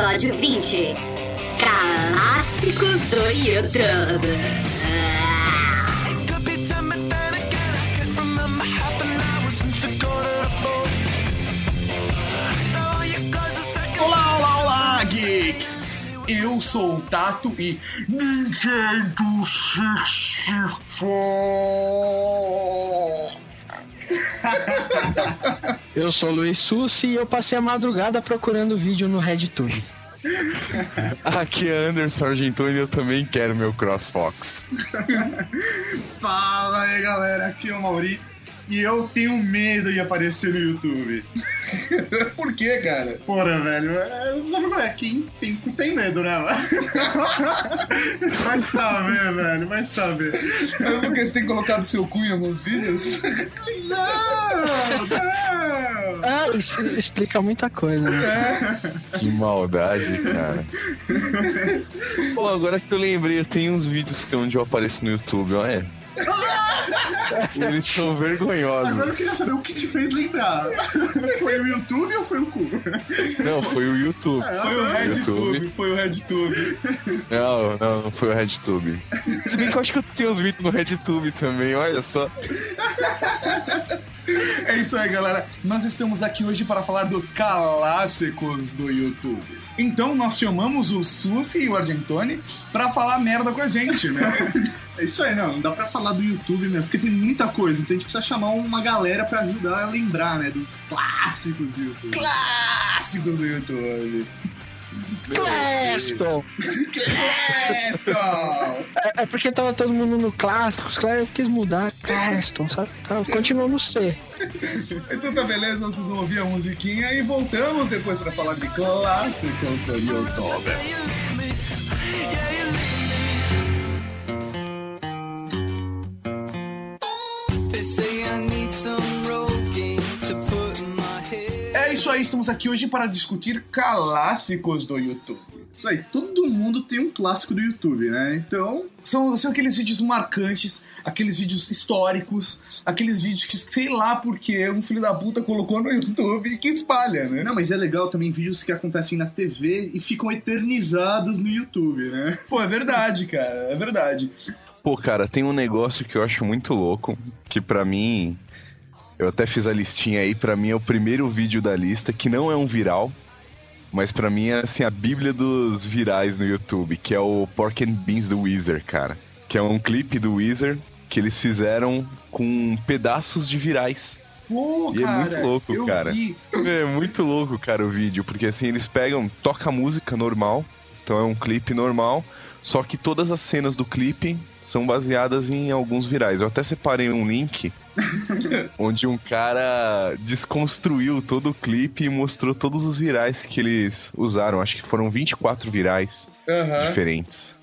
Episódio 20 Clássicos do YouTube. Eu sou o Tato e Nintendo 64. Eu sou o Luiz Sussi e eu passei a madrugada procurando vídeo no RedTube. Aqui é Anderson Argentoni e eu também quero meu CrossFox. Fala aí, galera, aqui é o Mauri e eu tenho medo de aparecer no YouTube. Por quê, cara? Porra, velho, é, sabe qual é? Quem tem, tem medo, né? Vai saber, velho, vai saber. É porque você tem colocado seu cu em alguns vídeos? Não, não! Ah, isso explica muita coisa, né? Que maldade, cara. Pô, agora que eu lembrei, eu tenho uns vídeos que é onde eu apareço no YouTube, olha. Eles são Agora eu vergonhosos. queria saber o que te fez lembrar. Foi o YouTube ou foi o cu? Não, foi o YouTube. Foi o RedTube, YouTube. foi o RedTube. Não, não, não foi o RedTube. Se bem que eu acho que eu tenho uns vídeos no RedTube também, olha só. É isso aí, galera. Nós estamos aqui hoje para falar dos clássicos do YouTube. Então, nós chamamos o Susi e o Argentoni pra falar merda com a gente, né? É isso aí, não. Não dá pra falar do YouTube mesmo, porque tem muita coisa. Então a gente precisa chamar uma galera pra ajudar a lembrar, né? Dos clássicos do YouTube. Clássicos do YouTube. Claston! Claston! É, é porque tava todo mundo no Clássicos, claro, eu quis mudar Claston, sabe? Tá, Continua no C. Então tá beleza, vocês vão ouvir a musiquinha e voltamos depois pra falar de clássicos do YouTube. Isso aí, estamos aqui hoje para discutir clássicos do YouTube. Isso aí, todo mundo tem um clássico do YouTube, né? Então, São, são aqueles vídeos marcantes, aqueles vídeos históricos, aqueles vídeos que sei lá porque um filho da puta colocou no YouTube e que espalha, né? Não, mas é legal também vídeos que acontecem na TV e ficam eternizados no YouTube, né? Pô, é verdade, cara, é verdade. Pô, cara, tem um negócio que eu acho muito louco, que pra mim. Eu até fiz a listinha aí, pra mim é o primeiro vídeo da lista, que não é um viral, mas pra mim é assim a bíblia dos virais no YouTube, que é o Pork and Beans do Weezer, cara. Que é um clipe do Weezer que eles fizeram com pedaços de virais. Pô, E é cara, muito louco, cara. vi. É muito louco, cara, o vídeo, porque assim, eles pegam, toca a música normal, então é um clipe normal, só que todas as cenas do clipe são baseadas em alguns virais. Eu até separei um link onde um cara desconstruiu todo o clipe e mostrou todos os virais que eles usaram. Acho que foram 24 virais Aham. diferentes.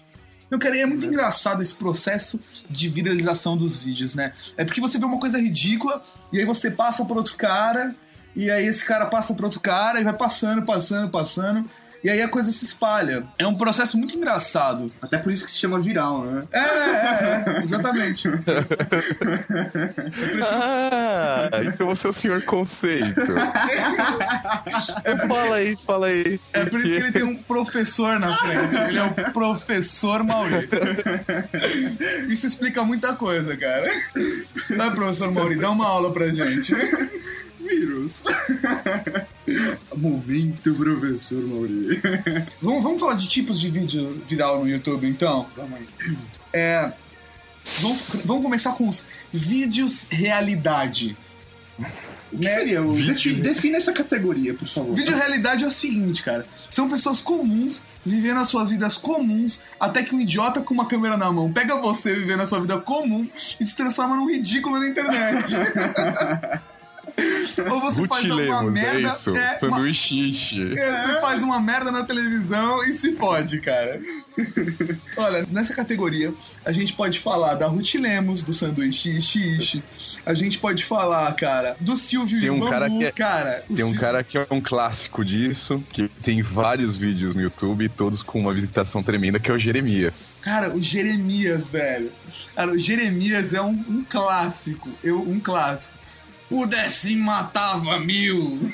Não, cara, é muito engraçado esse processo de viralização dos vídeos, né? É porque você vê uma coisa ridícula e aí você passa por outro cara, e aí esse cara passa por outro cara e vai passando, passando, passando. E aí a coisa se espalha. É um processo muito engraçado. Até por isso que se chama viral, né? É, é, é, exatamente. Ah, então você é o senhor conceito. fala aí, fala aí. É por isso que ele tem um professor na frente. Ele é o professor Mauri. Isso explica muita coisa, cara. Vai, professor Mauri, dá uma aula pra gente. Vírus. Momento, professor Mauri. Vamos, vamos falar de tipos de vídeo viral no YouTube, então? Vamos aí. É, vamos, vamos começar com os vídeos realidade. O que seria? O- Vídeo. defi- defina essa categoria, por favor. Vídeo realidade é o seguinte, cara. São pessoas comuns vivendo as suas vidas comuns até que um idiota com uma câmera na mão pega você vivendo a sua vida comum e te transforma num ridículo na internet. Ou você faz alguma Rutilemos, é merda. isso. é, uma- Sanduíche. É, você faz uma merda na televisão e se fode, cara. Olha, nessa categoria, a gente pode falar da Ruth Lemos, do sanduíche Ishi. A gente pode falar, cara, do Silvio Tem um Bambu, cara que é- cara. Tem um cara que é um clássico disso, que tem vários vídeos no YouTube, todos com uma visitação tremenda, que é o Jeremias. Cara, o Jeremias, velho. Cara, o Jeremias é um, um clássico. Eu, um clássico. Pudesse matava mil.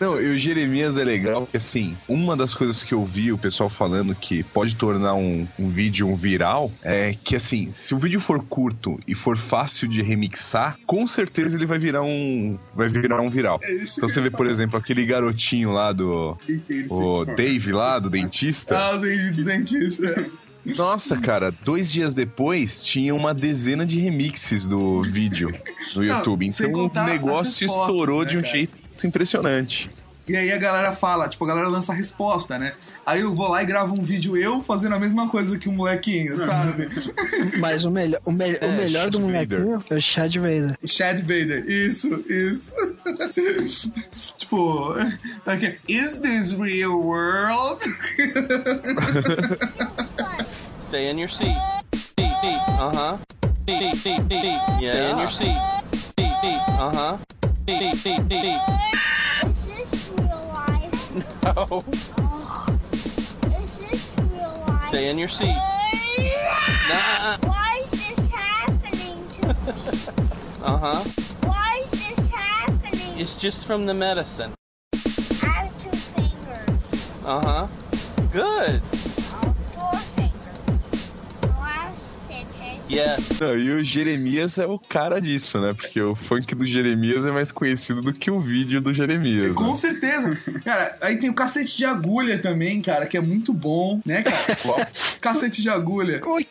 Não, e o Jeremias é legal porque, assim, uma das coisas que eu vi o pessoal falando que pode tornar um, um vídeo um viral é que, assim, se o vídeo for curto e for fácil de remixar, com certeza ele vai virar um, vai virar um viral. É Então você vê, por exemplo, aquele garotinho lá do... Entendo, O Dave lá, do dentista. Ah, o David dentista. Nossa, cara, dois dias depois tinha uma dezena de remixes do vídeo no YouTube. Então o negócio respostas, estourou né, de um cara? jeito impressionante. E aí a galera fala, tipo, a galera lança a resposta, né? Aí eu vou lá e gravo um vídeo eu fazendo a mesma coisa que o molequinho, sabe? Mas o, melhor o, me- É, o melhor Chad do molequinho é o Chad Vader. Chad Vader, isso, isso. tipo, aqui, is this real world? Stay in your seat. Seat, seat. Uh huh. Seat, seat, seat, seat. Yeah, in your seat. Seat, seat. Uh huh. Seat, seat, seat, seat. Is this real life? No. Is this real life? Stay in your seat. Nah. Why is this happening to me? Uh huh. Why is this happening? It's just from the medicine. I have two fingers. Uh huh. Good. Stitches. Yes. Não, e o Jeremias é o cara disso, né? Porque o funk do Jeremias é mais conhecido do que o vídeo do Jeremias. Com né? certeza. Cara, aí tem o cacete de agulha também, cara, que é muito bom, né, cara? Qual? Cacete de agulha. Oi.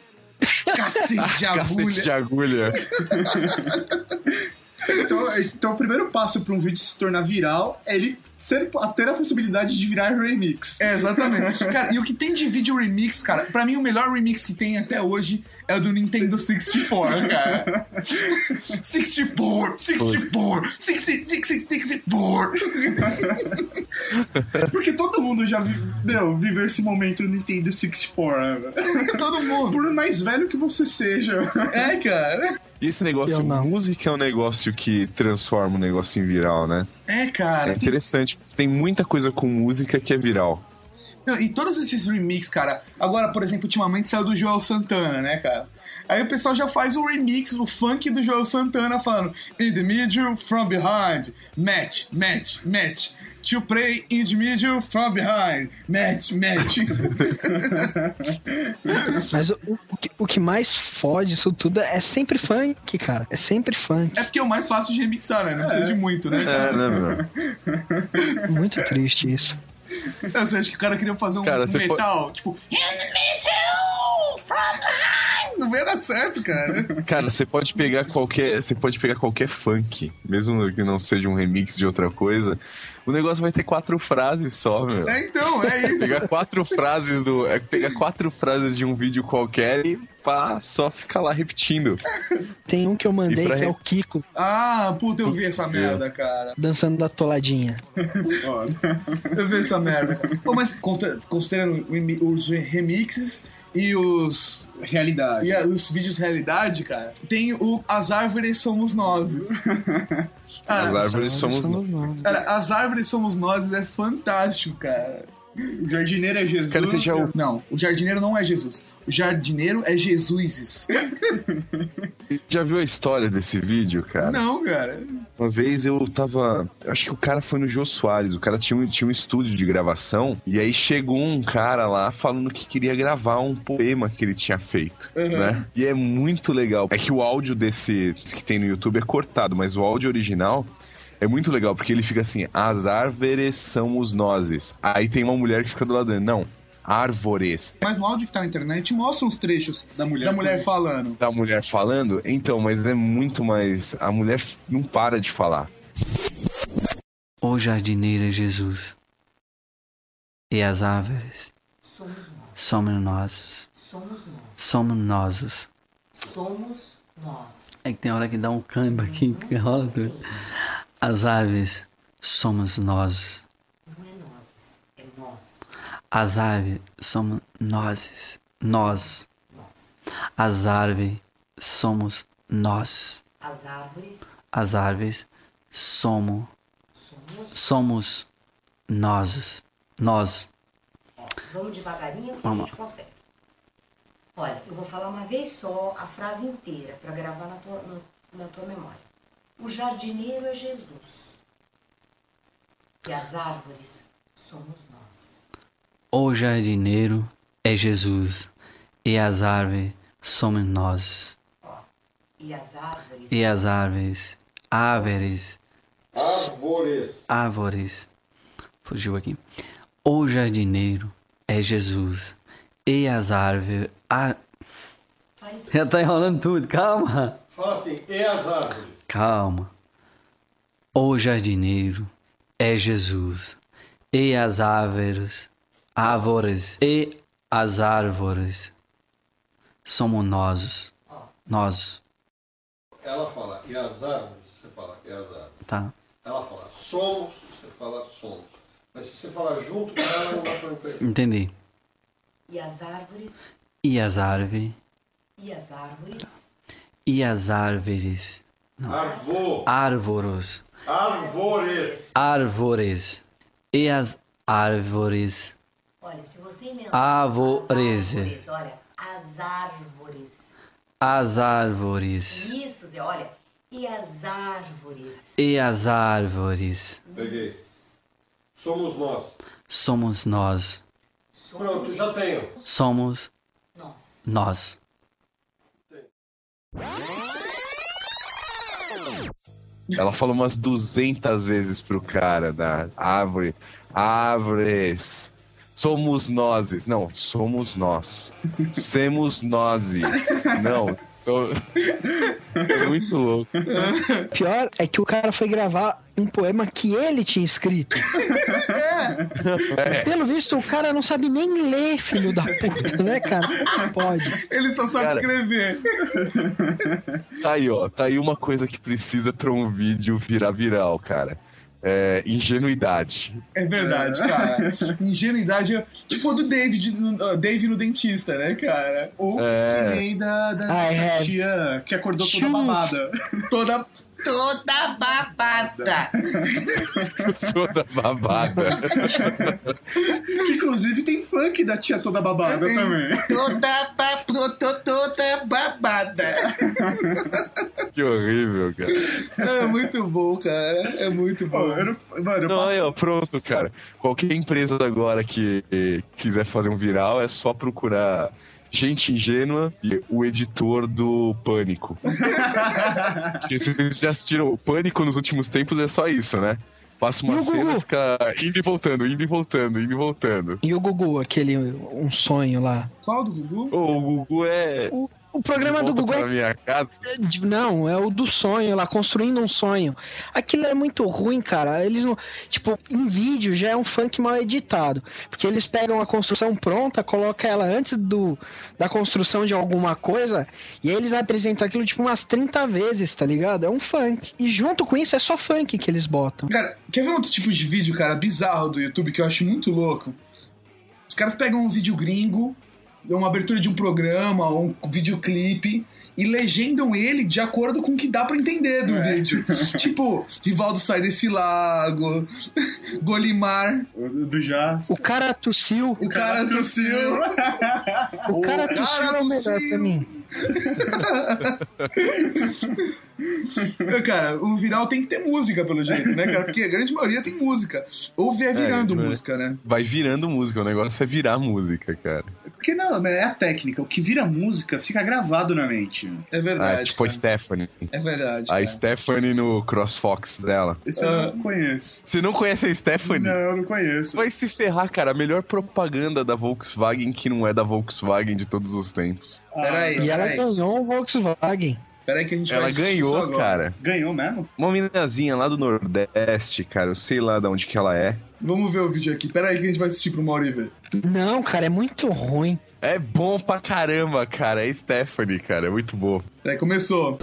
Cacete de agulha. Cacete de agulha. Então, então, o primeiro passo para um vídeo se tornar viral é ele ser, ter a possibilidade de virar remix. É, exatamente. Cara, e o que tem de vídeo remix, cara, pra mim o melhor remix que tem até hoje é o do Nintendo 64, cara. 64, 64, 64. Porque todo mundo já vi, meu, viveu esse momento no Nintendo 64. né? Todo mundo. Por mais velho que você seja. É, cara. E esse negócio, música é um negócio que transforma o negócio em viral, né? É, É cara. Tem- interessante. Tem muita coisa com música que é viral. Não, e todos esses remix, cara. Agora, por exemplo, ultimamente saiu do Joel Santana, né, cara? Aí o pessoal já faz o remix, o funk do Joel Santana falando In the middle, from behind, match, match, match. To play in the middle, from behind, match, match. Mas o, o que, o que mais fode isso tudo é sempre funk, cara. É sempre funk. é porque é o mais fácil de remixar, né? Não precisa de muito, né? É, né, meu? Muito triste isso. Você acha que o cara queria fazer um, Cara, um metal? Tipo, In the middle, from behind. Não vai dar certo, cara. Cara, você pode pegar qualquer, você pode pegar qualquer funk, mesmo que não seja um remix de outra coisa. O negócio vai ter quatro frases só, meu. É, então, é isso. Pegar quatro frases do, é pegar quatro frases de um vídeo qualquer e pá, só ficar lá repetindo. Tem um que eu mandei pra que é o Kiko Ah, puta, eu vi essa merda, cara. dançando da toladinha. Eu vi essa merda. Ô, mas considerando os remixes e os realidade. e a- os vídeos realidade, cara, tem o As Árvores Somos Nozes. Ah, As árvores somos nós. nós. Cara, As Árvores Somos Nozes é fantástico, cara. O jardineiro é Jesus. Cara, você já Não, o jardineiro não é Jesus. O jardineiro é Jesus. Já viu a história desse vídeo, cara? Não, cara. Uma vez eu tava. eu Acho que o cara foi no Jô Soares. O cara tinha um, tinha um estúdio de gravação. E aí chegou um cara lá falando que queria gravar um poema que ele tinha feito. Né? E é muito legal. É que o áudio desse que tem no YouTube é cortado, mas o áudio original. É muito legal, porque ele fica assim: as árvores são os nozes. Aí tem uma mulher que fica do lado dele. Não, árvores. Mas no áudio que tá na internet mostra uns trechos Da mulher da mulher falando. Da mulher falando? Então, mas é muito mais. A mulher não para de falar. O jardineiro é Jesus. E as árvores somos nós. Somos nós. Somos nós. Somos nós. É que tem hora que dá um câmbio aqui que rola tudo. As árvores somos nós. Não é nós, é nós. As árvores somos nós. Nós. Nós. As árvores somos nós. As árvores As árvores somos somos. somos nós. Nós. Ó, vamos devagarinho que Vamos a gente consegue. Olha, eu vou falar uma vez só a frase inteira para gravar na tua, no- na tua memória. O jardineiro é Jesus. E as árvores somos nós. O jardineiro é Jesus e as árvores somos nós. E as árvores E as árvores, árvores, Árvores. árvores. Fugiu aqui. O jardineiro é Jesus e as árvores. Ar... Já tá enrolando tudo, calma. Fala assim, e as árvores? Calma. O jardineiro é Jesus e as árvores, árvores e as árvores somos nós. Nós, Ela fala, e as árvores? Você fala, e as árvores. tá? Ela fala, somos, você fala, somos. Mas se você falar junto com ela, não dá pra entender. Entendi. e as árvores E as árvores, e as árvores e as árvores, Arvo, árvores, árvores. árvores e as árvores, Olha, se você inventar Árvores. as árvores, olha, as árvores. as árvores Isso, Zé, olha. E as árvores. e as árvores Peguei. Somos nós. somos nós. Pronto, já tenho. Somos Nós. nós. Ela falou umas 200 vezes pro cara da árvore. Árvores. Somos nozes. Não, somos nós. Semos nozes. Não, sou... É muito louco. Pior é que o cara foi gravar um poema que ele tinha escrito. Pelo visto, o cara não sabe nem ler, filho da puta, né, cara? Como Pode. Ele só sabe Cara. escrever. Tá aí, ó. Tá aí uma coisa que precisa pra um vídeo virar viral, cara. É ingenuidade. É verdade, cara. Ingenuidade. é- Tipo a do David, no- Dave no dentista, né, cara? Ou É. Que nem da, da Ah, é. tia que acordou toda babada. toda. Toda babada. Toda babada. Que inclusive tem funk da tia toda babada Tem. também. Toda, ba- pro- to- toda babada. que horrível, cara. É muito bom, cara. É muito bom. eu não, mano, eu Não, passo- aí, ó, pronto, cara. Qualquer empresa agora que quiser fazer um viral é só procurar gente ingênua e o editor do Pânico. Vocês já assistiram o Pânico nos últimos tempos, é só isso, né? Passa E uma o cena e fica indo e voltando, indo e voltando, indo e voltando. E o Gugu, aquele um sonho lá. Qual do Gugu? Ô, o Gugu é. O, o programa do Gugu é minha casa. De- Não, é o do sonho lá, construindo um sonho. Aquilo é muito ruim, cara. Eles não. Tipo, em vídeo já é um funk mal editado. Porque eles pegam a construção pronta, colocam ela antes do, da construção de alguma coisa, e aí eles apresentam aquilo tipo umas 30 vezes, tá ligado? É um funk. E junto com isso é só funk que eles botam. Cara, quer ver outro tipo de vídeo, cara, bizarro do YouTube que eu acho muito louco? Os caras pegam um vídeo gringo, uma abertura de um programa ou um videoclipe e legendam ele de acordo com o que dá pra entender do vídeo. tipo, Rivaldo sai desse lago, Golimar, O Do Jasper. O cara tossiu. o cara tossiu. O cara O tossiu cara é o melhor tossiu. pra mim. Cara, o viral tem que ter música, pelo jeito, né, cara? Porque a grande maioria tem música. Ou vê virando É, música, né? Vai virando música, o negócio é virar música, cara. Porque não, é a técnica. O que vira música fica gravado na mente. É Ah, verdade. é tipo a cara. Stephanie. É verdade. A cara. Stephanie no CrossFox dela. Esse eu Ah. não conheço. Você não conhece a Stephanie? Não, eu não conheço. Vai se ferrar, cara. A melhor propaganda da Volkswagen que não é da Volkswagen de todos os tempos. Peraí, E ela ganhou um Volkswagen. Peraí que a gente Ela vai assistir isso ganhou, agora. cara. Ganhou mesmo? Uma meninazinha lá do Nordeste, cara. Eu sei lá de onde que ela é. Vamos ver o vídeo aqui. Peraí que a gente vai assistir pro Mauri ver. Não, cara, é muito ruim. É bom pra caramba, cara. É Stephanie, cara. É muito bom. Peraí, começou.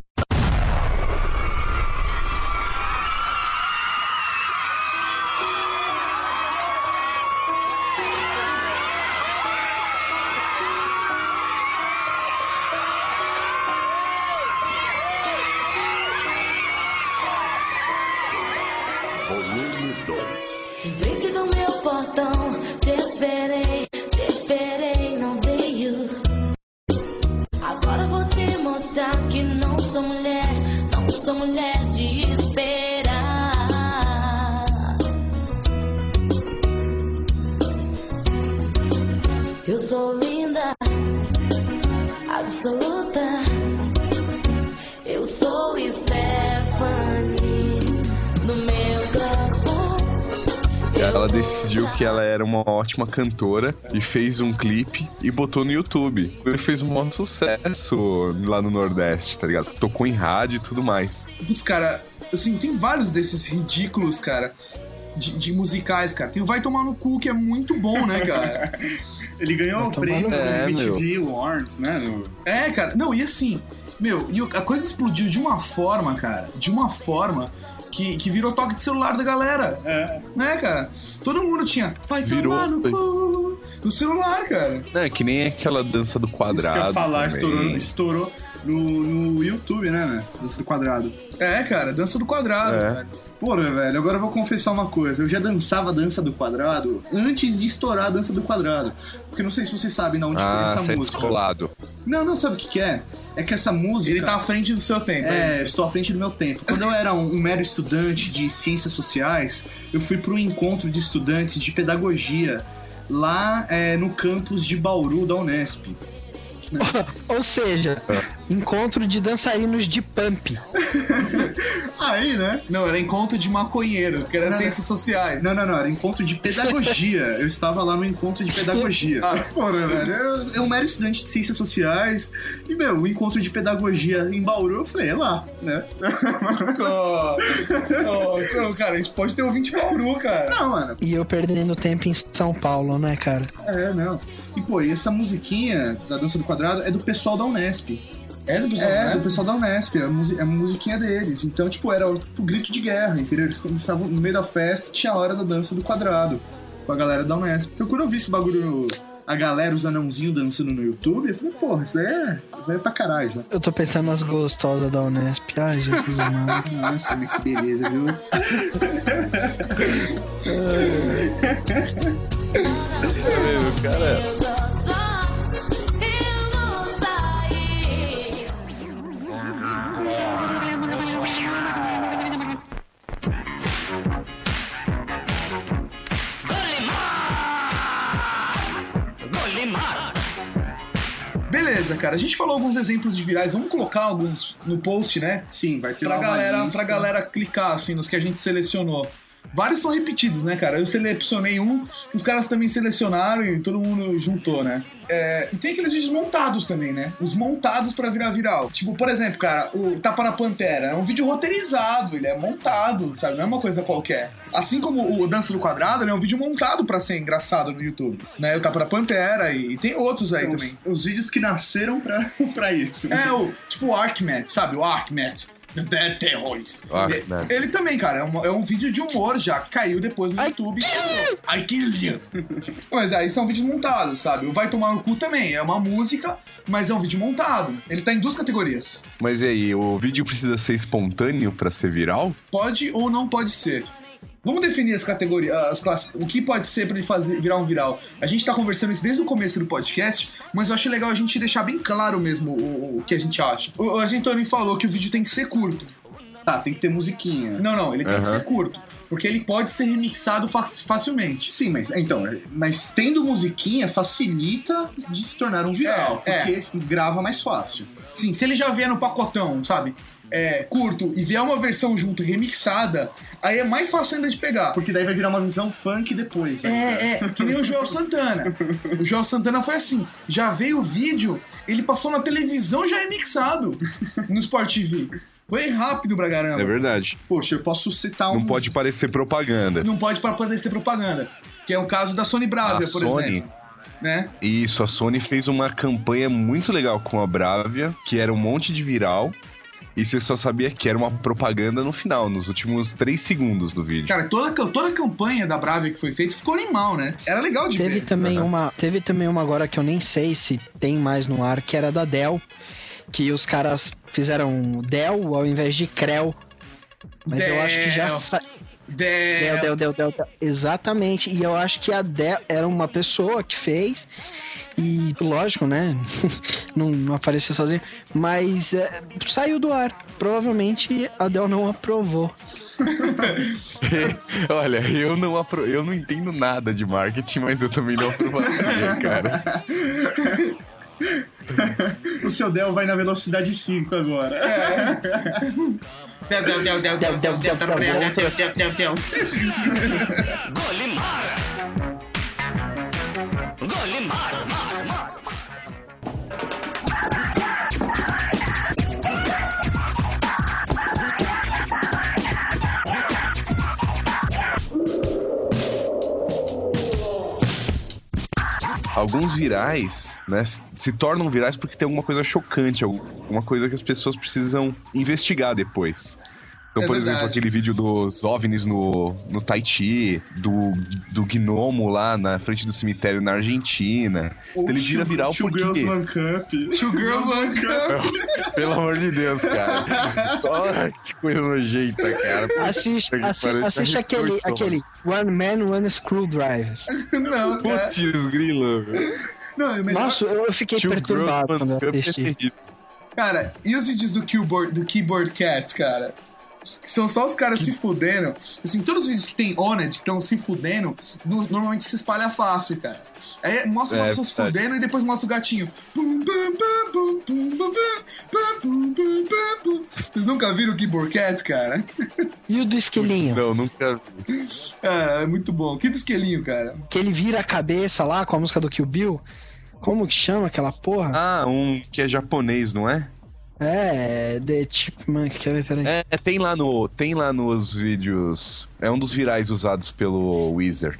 Uma cantora e fez um clipe e botou no YouTube. Ele fez um maior sucesso lá no Nordeste, tá ligado? Tocou em rádio e tudo mais. Putz, cara, assim, tem vários desses ridículos, cara, de, de musicais, cara. Tem o Vai Tomar no Cu, que é muito bom, né, cara? Ele ganhou o prêmio no. É, MTV Awards, né? no- É, cara. Não, e assim, meu, e a coisa explodiu de uma forma, cara, de uma forma que, que virou toque de celular da galera. É. Né, cara? Todo mundo tinha Vai Virou, tomar no cu no celular, cara. Não, é que nem aquela dança do Isso que eu quadrado. ia falar, também. estourou, estourou no, no YouTube, né? né? Dança do quadrado. É, cara, dança do quadrado, É. cara. Porra, velho, agora eu vou confessar uma coisa. Eu já dançava a dança do quadrado antes de estourar a dança do quadrado. Porque não sei se vocês sabem de onde Ah, foi essa você é música. descolado. Não, não, sabe o que, que é? É que essa música. Ele tá à frente do seu tempo. É, isso. eu estou à frente do meu tempo. Quando eu era um, um mero estudante de ciências sociais, eu fui para um encontro de estudantes de pedagogia lá é, no campus de Bauru da Unesp. Ou seja, encontro de dançarinos de pump. Aí, né? Não, era encontro de maconheiro, que era Não, ciências sociais. Não, não, não, era encontro de pedagogia. Eu estava lá no encontro de pedagogia. Ah. Porra, velho, eu, eu um mero estudante de ciências sociais. E, meu, o encontro de pedagogia em Bauru, eu falei, é lá, né? Oh, oh, cara, a gente pode ter ouvinte de Bauru, cara. Não, mano, E eu perdendo tempo em São Paulo, né, cara? é, não. E, pô, e essa musiquinha da Dança do Quadrado é do pessoal da Unesp. É do pessoal, É, né? do pessoal da Unesp, é a, musi- é a musiquinha deles. Então, tipo, era o tipo, grito de guerra, entendeu? Eles começavam no meio da festa, tinha a hora da dança do quadrado, com a galera da Unesp. Então, quando eu vi esse bagulho, a galera, os anãozinhos dançando no YouTube, eu falei, porra, isso aí é, isso aí é pra caralho já. Eu tô pensando nas gostosas da Unesp. Ai, Jesus amado. Nossa, que beleza, viu? Meu, cara. Cara. A gente falou alguns exemplos de virais. Vamos colocar alguns no post, né? Sim, vai ter Pra galera, lista. pra galera clicar, assim, nos que a gente selecionou. Vários são repetidos, né, cara? Eu selecionei um que os caras também selecionaram e todo mundo juntou, né? É, e tem aqueles vídeos montados também, né? Os montados pra virar viral. Tipo, por exemplo, cara, o Tapa na Pantera é um vídeo roteirizado, ele é montado, sabe? Não é uma coisa qualquer. Assim como o Dança do Quadrado, ele é um vídeo montado pra ser engraçado no YouTube. Né? O Tapa na Pantera e, e tem outros aí Então, também. os, os vídeos que nasceram pra, pra isso. É, o, tipo o Arkmat, sabe? O The Dead Terrorists. Arkmat. Ele também, cara, é um, é um vídeo de humor já, que caiu depois no YouTube. I kill you. Mas aí são vídeos montados, sabe? O Vai Tomar no Cu também é uma música, mas é um vídeo montado. Ele tá em duas categorias. Mas e aí, o vídeo precisa ser espontâneo pra ser viral? Pode ou não pode ser. Vamos definir as categorias, as classes, o que pode ser pra ele fazer, virar um viral. A gente tá conversando isso desde o começo do podcast, mas eu acho legal a gente deixar bem claro mesmo o, o que a gente acha. O, o Argentoni falou que o vídeo tem que ser curto. Tá, tem que ter musiquinha. Não, não, ele tem que ser curto. Porque ele pode ser remixado fa- facilmente. Sim, mas então, mas tendo musiquinha facilita de se tornar um viral, É, porque grava mais fácil. Sim, se ele já vier no pacotão, sabe? É, curto e vier uma versão junto remixada, aí é mais fácil ainda de pegar. Porque daí vai virar uma visão funk depois. né? É, é, que nem o Joel Santana. O Joel Santana foi assim: já veio o vídeo, ele passou na televisão já remixado no Sport TV. Foi rápido pra caramba. É verdade. Poxa, eu posso citar um. Não pode parecer propaganda. Não pode ser propaganda. Que é o caso da Sony Bravia, A por Sony- exemplo. Né? Isso, a Sony fez uma campanha muito legal com a Bravia, que era um monte de viral. E você só sabia que era uma propaganda no final, nos últimos três segundos do vídeo. Cara, toda, toda a campanha da Bravia que foi feita ficou animal, né? Era legal de Teve ver. também, Aham. uma, teve também uma agora que eu nem sei se tem mais no ar, que era da Dell, que os caras fizeram Dell ao invés de Creu. Mas eu acho que já, Dell. sa- Del, Del, Del, Del, Del. Exatamente. E eu acho que a Del era uma pessoa que fez. E lógico, né? não, não apareceu sozinho. Mas é, saiu do ar. Provavelmente a Del não aprovou. Olha, eu não, apro... eu não entendo nada de marketing, mas eu também não aprovaria, cara. o seu Del vai na velocidade 5 agora. Del, del, del, del, del, del, del, del, del, del, del, del, del. Alguns virais, né, se tornam virais porque tem alguma coisa chocante, alguma coisa que as pessoas precisam investigar depois. Então, É por exemplo, verdade. aquele vídeo dos OVNIs no, no Tahiti, do, do gnomo lá na frente do cemitério na Argentina. Então, ele vira viral Two porque... Girls One Cup. Two Girls One Cup. Pelo amor de Deus, cara. Ai, que coisa nojenta, cara. Assiste, assiste já aquele, aquele One Man, One Screwdriver. Não, cara. Putz, grilo. Não, o melhor... Nossa, eu fiquei Two perturbado quando é assisti. Cara, e os vídeos do keyboard, do keyboard Cat, cara? que são só os caras se fudendo. Assim, todos os vídeos que tem Oned, que estão se fudendo, no, normalmente se espalha fácil, cara. Aí mostra é, uma pessoa se fudendo e depois mostra o gatinho. Vocês nunca viram o Gibor Cat, cara? E o do esquelinho? Não, nunca vi. É, é muito bom. Que do esquelinho, cara? Que ele vira a cabeça lá com a música do Kill Bill. Como que chama aquela porra? Ah, um que é japonês, não é? É, The Chipmunk, quer ver, peraí. É, tem lá no, tem lá nos vídeos. É um dos virais usados pelo Weezer.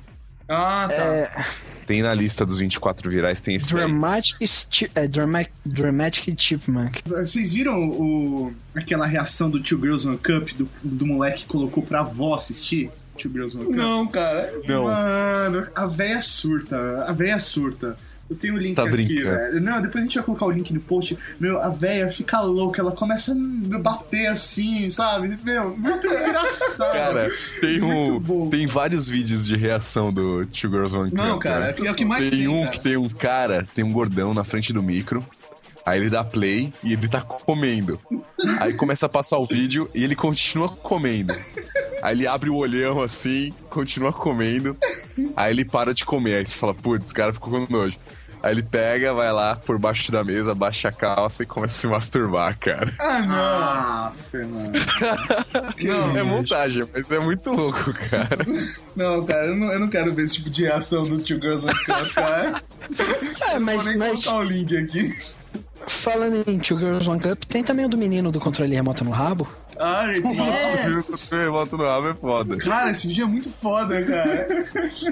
Ah, tá. É, Tem na lista dos 24 virais, tem esse. Dramatic, Sti- é, Dramatic, Dramatic Chipmunk. Vocês viram o, aquela reação do Two Girls One Cup, do, do moleque que colocou pra avó assistir? Two Girls One Cup? Não, cara. Não. Mano, a véia surta, a véia surta. Eu tenho o link tá aqui, brincando. velho. Não, depois a gente vai colocar o link no post. Meu, a véia fica louca, ela começa a me bater assim, sabe? Meu, muito engraçado. Cara, tem um. Tem vários vídeos de reação do Two Girls One Cup. Não, cara, né? é o que mais tem tem, um cara. que tem um cara, tem um gordão na frente do micro. Aí ele dá play e ele tá comendo. Aí começa a passar o vídeo e ele continua comendo. Aí ele abre o olhão assim, continua comendo. Aí ele para de comer. Aí você fala, putz, o cara ficou com nojo. Aí ele pega, vai lá por baixo da mesa, baixa a calça e começa a se masturbar, cara. Ah, não. Ah, Fernando. Não, é montagem, mas é muito louco, cara. Não, cara, eu não, eu não quero ver esse tipo de reação do Two Girls One Cup, cara. É, eu não mas, vou nem mas colocar o link aqui. Falando em Two Girls One Cup, tem também o do menino do controle remoto no rabo. Ah, é. Volta no rabo é foda. Cara, esse vídeo é muito foda, cara.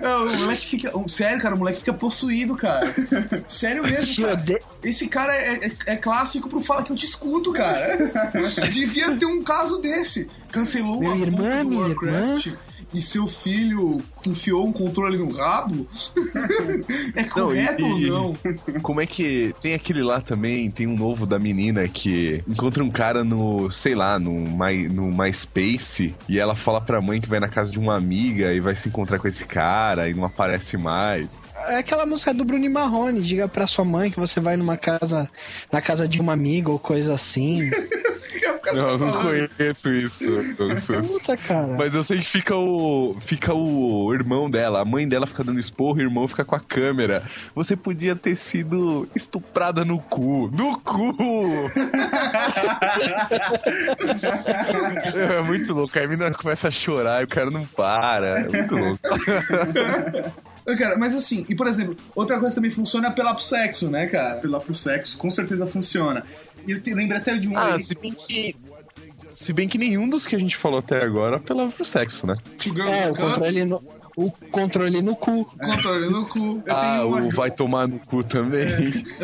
Não, o moleque fica. Sério, cara, o moleque fica possuído, cara. Sério mesmo. Cara. Esse cara é, é- é clássico pro Fala que eu te escuto, cara. Devia ter um caso desse. Cancelou Minha a irmã, do minha Warcraft e seu filho enfiou um controle no rabo? é correto e- ou não? Como é que. Tem aquele lá também, tem um novo da menina que encontra um cara no, sei lá, no, My, no MySpace e ela fala pra mãe que vai na casa de uma amiga e vai se encontrar com esse cara e não aparece mais. É aquela música do Bruno e Marrone. Diga pra sua mãe que você vai numa casa, na casa de uma amiga ou coisa assim. Não, eu não conheço isso. Puta, cara. Mas eu sei que fica o. Fica o irmão dela. A mãe dela fica dando esporro, o irmão fica com a câmera. Você podia ter sido estuprada no cu. No cu! é muito louco. Aí a menina começa a chorar e o cara não para. É muito louco. Cara, mas assim, e por exemplo, outra coisa também funciona pela pro sexo, né, cara? Apelar pro sexo, com certeza funciona. Eu te, lembro até de um Ah, aí- se bem que. Se bem que nenhum dos que a gente falou até agora apelava pro sexo, né? É, o controle no, o controle no cu. controle no cu. Eu ah, tenho uma- o vai tomar no cu também.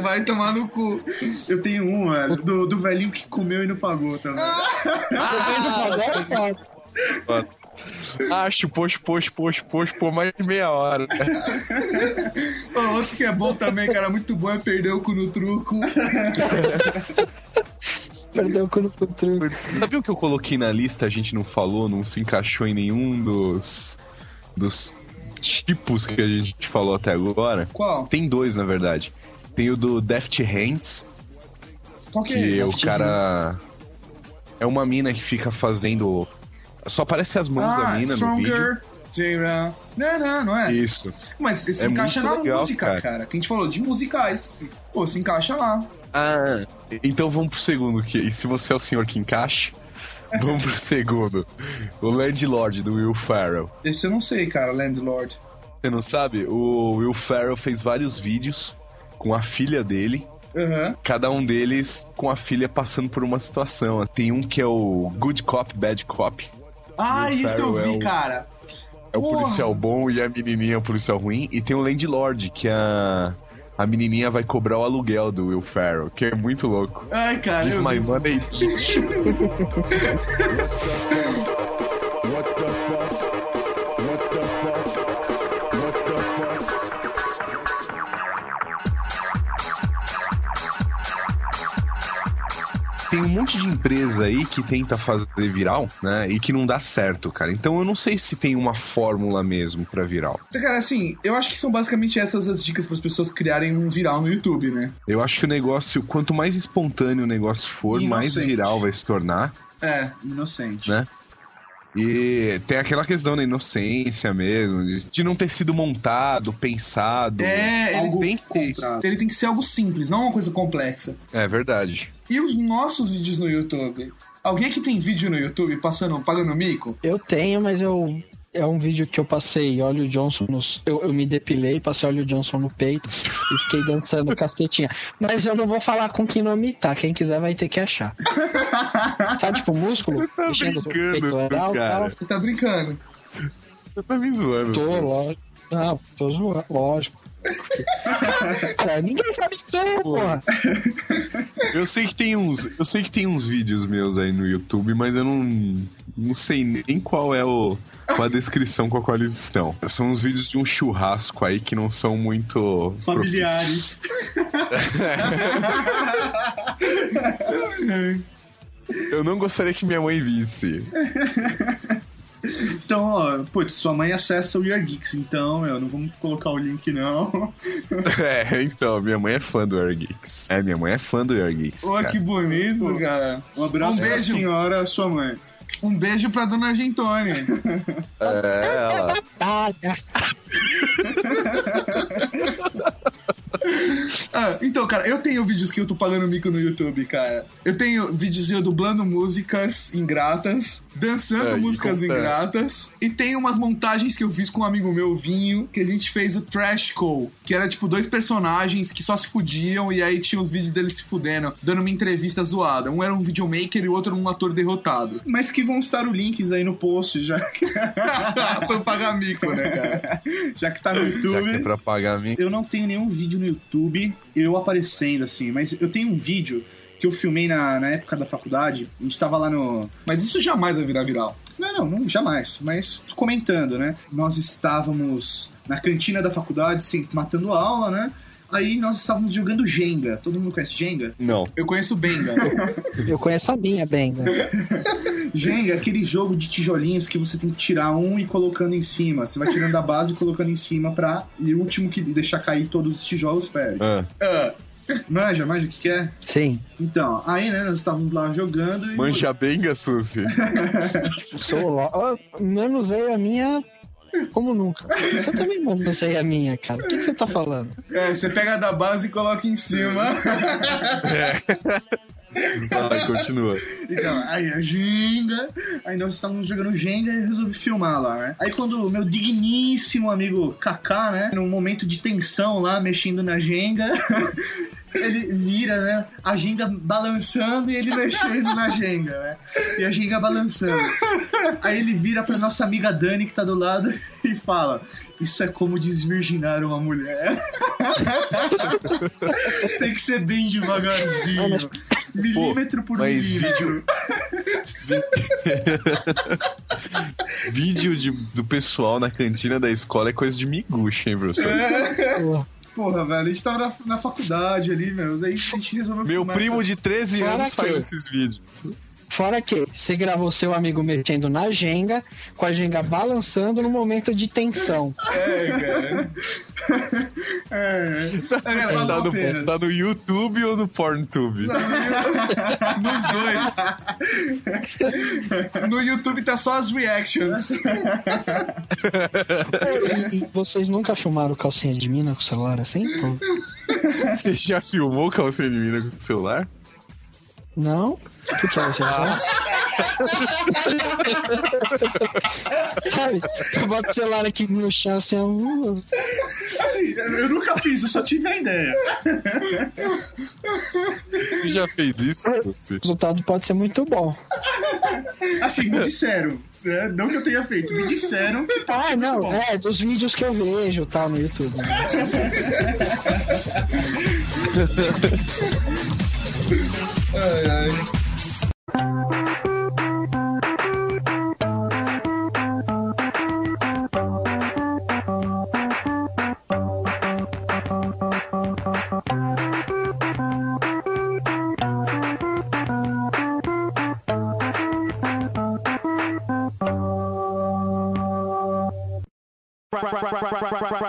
Vai tomar no cu. Eu tenho um, velho, do, do velhinho que comeu e não pagou também. Ah, chupou, chupou, chupou, chupou, chupou mais de meia hora. Ó, Outro que é bom também, cara, muito bom é perder o cu no truco. Perdeu o cu pro truco. Sabe o que eu coloquei na lista, a gente não falou, não se encaixou em nenhum dos, dos tipos que a gente falou até agora? Qual? Tem dois, na verdade. Tem o do Deft Hands, Qual que, que é? o cara... É uma mina que fica fazendo... Só aparece as mãos da Ah, mina no vídeo. Stronger. Zero. Não, não, não é. Isso. Mas se É encaixa na legal, música, cara. cara. Que a gente falou de musicais. Pô, se encaixa lá. Ah, então vamos pro segundo. Que, e se você é o senhor que encaixa, vamos pro segundo. O Landlord, do Will Ferrell. Esse eu não sei, cara, Landlord. Você não sabe? O Will Ferrell fez vários vídeos com a filha dele. Aham. Cada um deles com a filha passando por uma situação. Tem um que é o Good Cop, Bad Cop. Ah, isso eu vi, cara. É o Porra. policial bom e a menininha é o policial ruim. E tem o Landlord, que a, a menininha vai cobrar o aluguel do Will Ferrell, que é muito louco. Ai, cara, Give my money, bitch. monte de empresa aí que tenta fazer viral, né? E que não dá certo, cara. Então eu não sei se tem uma fórmula mesmo pra viral. Cara, assim, eu acho que são basicamente essas as dicas para as pessoas criarem um viral no YouTube, né? Eu acho que o negócio, quanto mais espontâneo o negócio for, mais Inocente. viral vai se tornar, É. Inocente. né? E tem aquela questão da inocência mesmo, de não ter sido montado, pensado. É, ele Algo tem que ter isso. Ele tem que ser algo simples, não uma coisa complexa. É verdade. E os nossos vídeos no YouTube? Alguém aqui tem vídeo no YouTube passando, pagando mico? Eu tenho, mas eu. É um vídeo que eu passei óleo Johnson nos. Eu, eu me depilei, passei óleo Johnson no peito e fiquei dançando castetinha. Mas eu não vou falar com que nome tá. Quem quiser vai ter que achar. Sabe, tipo, músculo? Mexendo o brincando, peitoral cara. Você tá brincando? Você tá me zoando. Tô, Celso. lógico. Não, tô zoando, lógico. Cara, ninguém sabe isso, porra. Eu sei que tem uns, eu sei que tem uns vídeos meus aí no YouTube, mas eu não, não sei nem qual é o qual a descrição com a qual eles estão. São uns vídeos de um churrasco aí que não são muito Familiares. Eu não gostaria que minha mãe visse. Então, ó, putz, sua mãe acessa o Your Geeks, então, meu, não vamos colocar o link, não. É, então, minha mãe é fã do Air Geeks. É, minha mãe é fã do Air Geeks. Pô, cara. que bonito, cara. Um abraço Um pra beijo. senhora, sua mãe. Um beijo pra dona Argentone. É, ela. Ah, então, cara, eu tenho vídeos que eu tô pagando mico no YouTube, cara. Eu tenho vídeos eu dublando músicas ingratas, dançando É, músicas ingratas, e tem umas montagens que eu fiz com um amigo meu, o Vinho, que a gente fez o Trash Call, que era tipo dois personagens que só se fudiam, e aí tinha os vídeos deles se fudendo, dando uma entrevista zoada. Um era um videomaker e o outro um ator derrotado. Mas que vão estar os links aí no post, já que, pra pagar mico, né, cara? já que tá no Já que é YouTube. pra pagar mim. Eu não tenho nenhum vídeo no YouTube, eu aparecendo assim, mas eu tenho um vídeo que eu filmei na, na época da faculdade. A gente tava lá no. Mas isso jamais vai virar viral. Não, não, não, jamais. Mas comentando, né? Nós estávamos na cantina da faculdade, sim, matando aula, né? Aí nós estávamos jogando Jenga. Todo mundo conhece Jenga? Não. Eu conheço Benga. Eu conheço a minha bem, né? Jenga é aquele jogo de tijolinhos que você tem que tirar um e colocando em cima. Você vai tirando da base e colocando em cima pra. E o último que deixar cair todos os tijolos perde. Ah, Ah, Manja, manja o que, que é? Sim. Então, aí, né, nós estávamos lá jogando e. manja bem, Suzy. Sou lo... Ah, Manusei a minha como nunca. Você também manusei a minha, cara. O que, que você tá falando? é, você pega da base e coloca em cima. Vai, continua. Então, aí a Jenga. Aí nós estávamos jogando Jenga e resolvi filmar lá, né? Aí quando o meu digníssimo amigo Kaká, né? Num momento de tensão lá, mexendo na Jenga. Ele vira, né? A Jenga balançando e ele mexendo na Jenga, né? E a Jenga balançando. Aí ele vira pra nossa amiga Dani, que tá do lado, e fala: Isso é como desvirginar uma mulher. Tem que ser bem devagarzinho. milímetro por mas milímetro. Vídeo de- do pessoal na cantina da escola é coisa de miguxa, hein, professor? Pô, porra, velho. A gente tava na, na faculdade ali, meu. Daí a gente resolveu Meu filmar primo de 13 Fora anos faz que- esses vídeos. Fora que você gravou seu amigo mexendo na Jenga, com a Jenga balançando no momento de tensão. É, cara. É, É, Tá a no, tá no YouTube ou no PornTube? Nos dois. No YouTube tá só as reactions. E, e vocês nunca filmaram calcinha de mina com o celular assim? Pô? Você já filmou calcinha de mina com o celular? Não? O que, que é você Sabe? Eu boto o celular aqui no chão assim, eu... Assim, eu nunca fiz, eu só tive a ideia. Você já fez isso? o resultado pode ser muito bom. Assim, me disseram. né? Não que eu tenha feito, me disseram que pode Ah, ser muito não, bom. é, dos vídeos que eu vejo, tá, no YouTube. Ai, ai.